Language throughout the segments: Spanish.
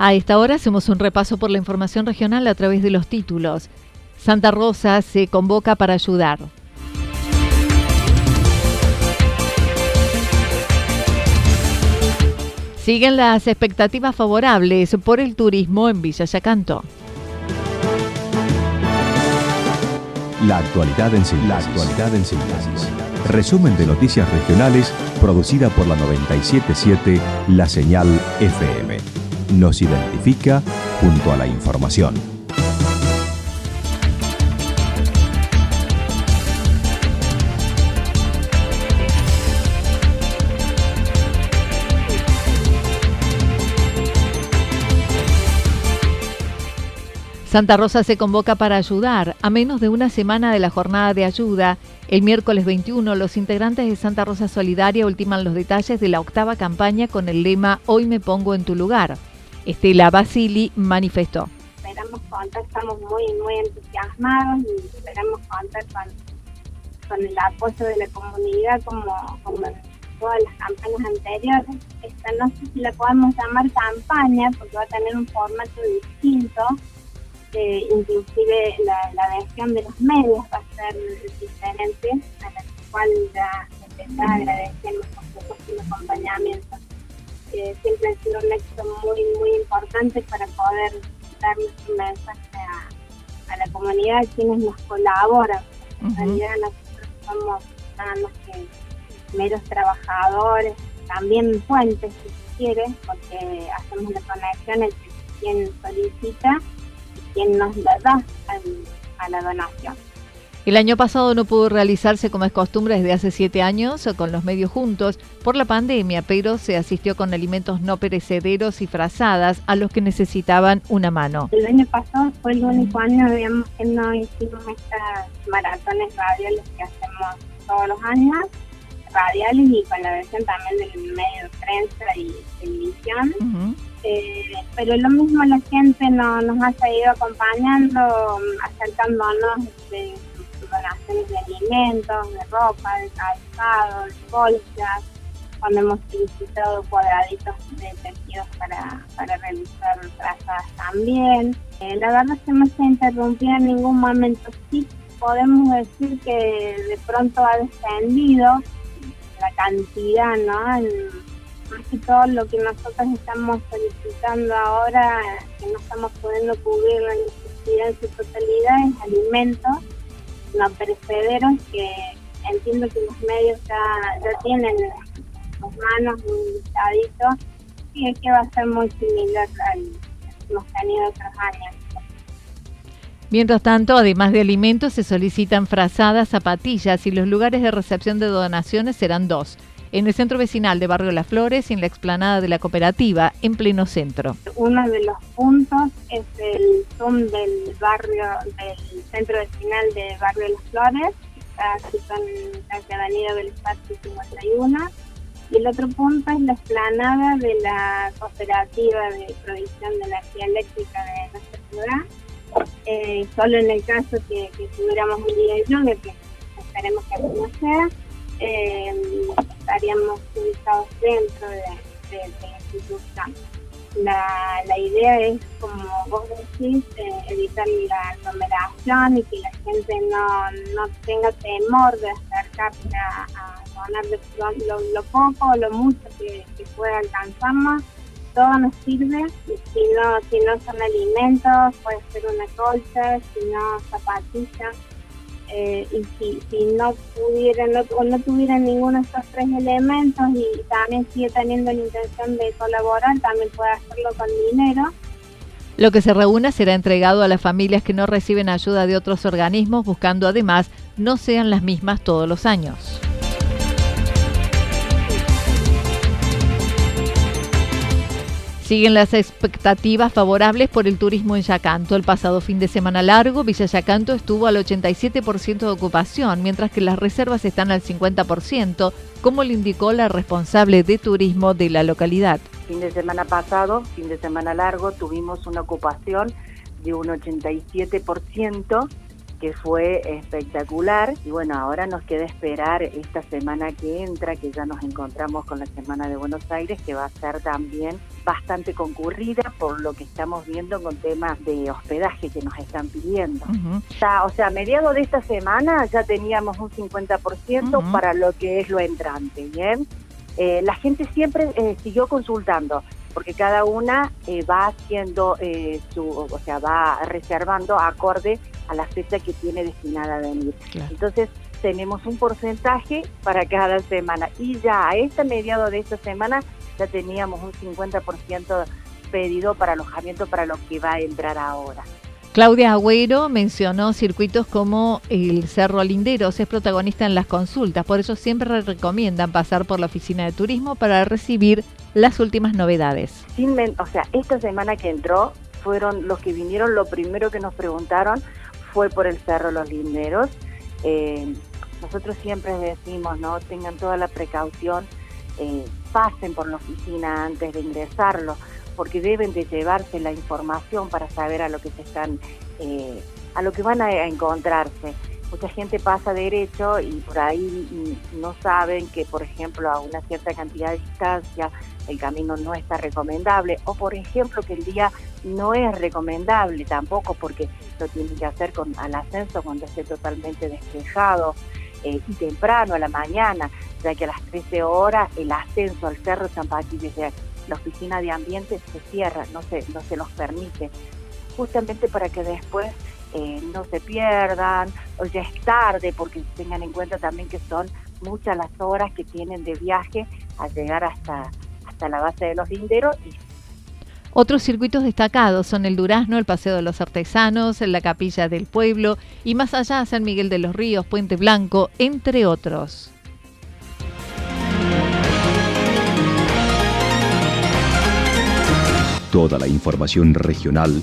A esta hora hacemos un repaso por la información regional a través de los títulos. Santa Rosa se convoca para ayudar. Siguen las expectativas favorables por el turismo en Villa Yacanto. La actualidad en síntesis. Resumen de noticias regionales producida por la 977 La Señal FM. Nos identifica junto a la información. Santa Rosa se convoca para ayudar. A menos de una semana de la jornada de ayuda, el miércoles 21, los integrantes de Santa Rosa Solidaria ultiman los detalles de la octava campaña con el lema Hoy me pongo en tu lugar. Estela Basili manifestó. Esperamos contar, estamos muy, muy entusiasmados y esperamos contar con, el apoyo de la comunidad como, como en todas las campañas anteriores. Esta no sé si la podemos llamar campaña porque va a tener un formato distinto inclusive la, la, versión de los medios va a ser diferente, a la cual ya de agradecemos por su acompañamiento. Eh, siempre ha sido un éxito muy, muy importante para poder dar nuestro mensaje a, la comunidad, quienes nos colaboran. En realidad nosotros somos nada más que meros trabajadores, también fuentes si se quiere, porque hacemos la conexión entre quien solicita quien nos la da a la donación. El año pasado no pudo realizarse como es costumbre desde hace siete años con los medios juntos por la pandemia, pero se asistió con alimentos no perecederos y frazadas a los que necesitaban una mano. El año pasado fue el único año que no hicimos estas maratones radiales que hacemos todos los años, radiales y con la versión también del medio de prensa y televisión. Eh, pero lo mismo la gente no, nos ha seguido acompañando, acercándonos de donaciones de alimentos, de ropa, de calzado, de bolsas, cuando hemos solicitado cuadraditos de tejidos para, para realizar trazadas también. Eh, la verdad es que no se interrumpido en ningún momento. Sí podemos decir que de pronto ha descendido la cantidad, ¿no? más que todo lo que nosotros estamos solicitando ahora, que no estamos pudiendo cubrir la necesidad en su totalidad, es alimentos no perecederos que entiendo que los medios ya, tienen en sus manos un listadito y es que va a ser muy similar al que hemos tenido otros años. Mientras tanto, además de alimentos, se solicitan frazadas, zapatillas y los lugares de recepción de donaciones serán dos en el centro vecinal de Barrio Las Flores y en la explanada de la cooperativa en pleno centro. Uno de los puntos es el Zoom del barrio, del centro vecinal de Barrio Las Flores, que en la avenida del Espacio 51. Y el otro punto es la explanada de la cooperativa de provisión de energía eléctrica de nuestra ciudad. Eh, solo en el caso que, tuviéramos un día de lluvia, que esperemos que así no sea, eh, estaríamos ubicados dentro de, la institución. La, la, idea es, como vos decís, eh, evitar la aglomeración y que la gente no, no tenga temor de acercarse a, donar lo, poco o lo mucho que, que pueda alcanzarnos. Todo nos sirve, si no, si no son alimentos, puede ser una colcha, si no zapatillas. Eh, y si, si no pudieran o no tuvieran ninguno de estos tres elementos y también sigue teniendo la intención de colaborar, también puede hacerlo con dinero lo que se reúna será entregado a las familias que no reciben ayuda de otros organismos, buscando además no sean las mismas todos los años. Siguen las expectativas favorables por el turismo en Yacanto. El pasado fin de semana largo, Villa Yacanto estuvo al 87% de ocupación, mientras que las reservas están al 50%, como le indicó la responsable de turismo de la localidad. Fin de semana pasado, fin de semana largo, tuvimos una ocupación de un 87% que fue espectacular y bueno, ahora nos queda esperar esta semana que entra, que ya nos encontramos con la Semana de Buenos Aires, que va a ser también bastante concurrida por lo que estamos viendo con temas de hospedaje que nos están pidiendo. o sea, a mediados de esta semana ya teníamos un 50% para lo que es lo entrante, ¿bien? Eh, la gente siempre eh, siguió consultando porque cada una eh, va haciendo su, o sea, va reservando acorde a la fecha que tiene destinada a venir. Entonces, tenemos un porcentaje para cada semana y ya a este mediado de esta semana ya teníamos un 50% pedido para alojamiento para lo que va a entrar ahora. Claudia Agüero mencionó circuitos como el Cerro Linderos, es protagonista en las consultas, por eso siempre recomiendan pasar por la oficina de turismo para recibir las últimas novedades. o sea, esta semana que entró fueron los que vinieron, lo primero que nos preguntaron fue por el Cerro Los Linderos. Eh, nosotros siempre decimos, ¿no? Tengan toda la precaución, eh, pasen por la oficina antes de ingresarlo, porque deben de llevarse la información para saber a lo que se están, eh, a lo que van a, encontrarse. Mucha gente pasa derecho y por ahí no saben que, por ejemplo, a una cierta cantidad de distancia el camino no está recomendable o, por ejemplo, que el día no es recomendable tampoco porque lo tienen que hacer con al ascenso cuando esté totalmente despejado eh, y temprano a la mañana, ya que a las 13 horas el ascenso al Cerro San desde la oficina de ambiente se cierra, no se, no se los permite, justamente para que después eh, no se pierdan, o ya es tarde, porque tengan en cuenta también que son muchas las horas que tienen de viaje al llegar hasta, hasta la base de los linderos y otros circuitos destacados son el Durazno, el Paseo de los Artesanos, la Capilla del Pueblo y más allá San Miguel de los Ríos, Puente Blanco, entre otros. Toda la información regional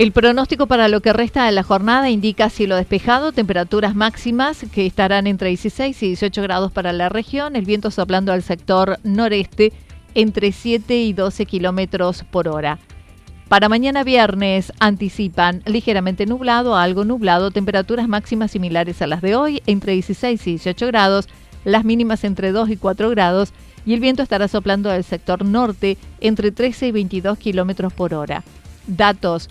El pronóstico para lo que resta de la jornada indica cielo despejado, temperaturas máximas que estarán entre 16 y 18 grados para la región, el viento soplando al sector noreste entre 7 y 12 kilómetros por hora. Para mañana viernes anticipan ligeramente nublado algo nublado, temperaturas máximas similares a las de hoy, entre 16 y 18 grados, las mínimas entre 2 y 4 grados, y el viento estará soplando al sector norte entre 13 y 22 kilómetros por hora. Datos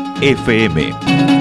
FM.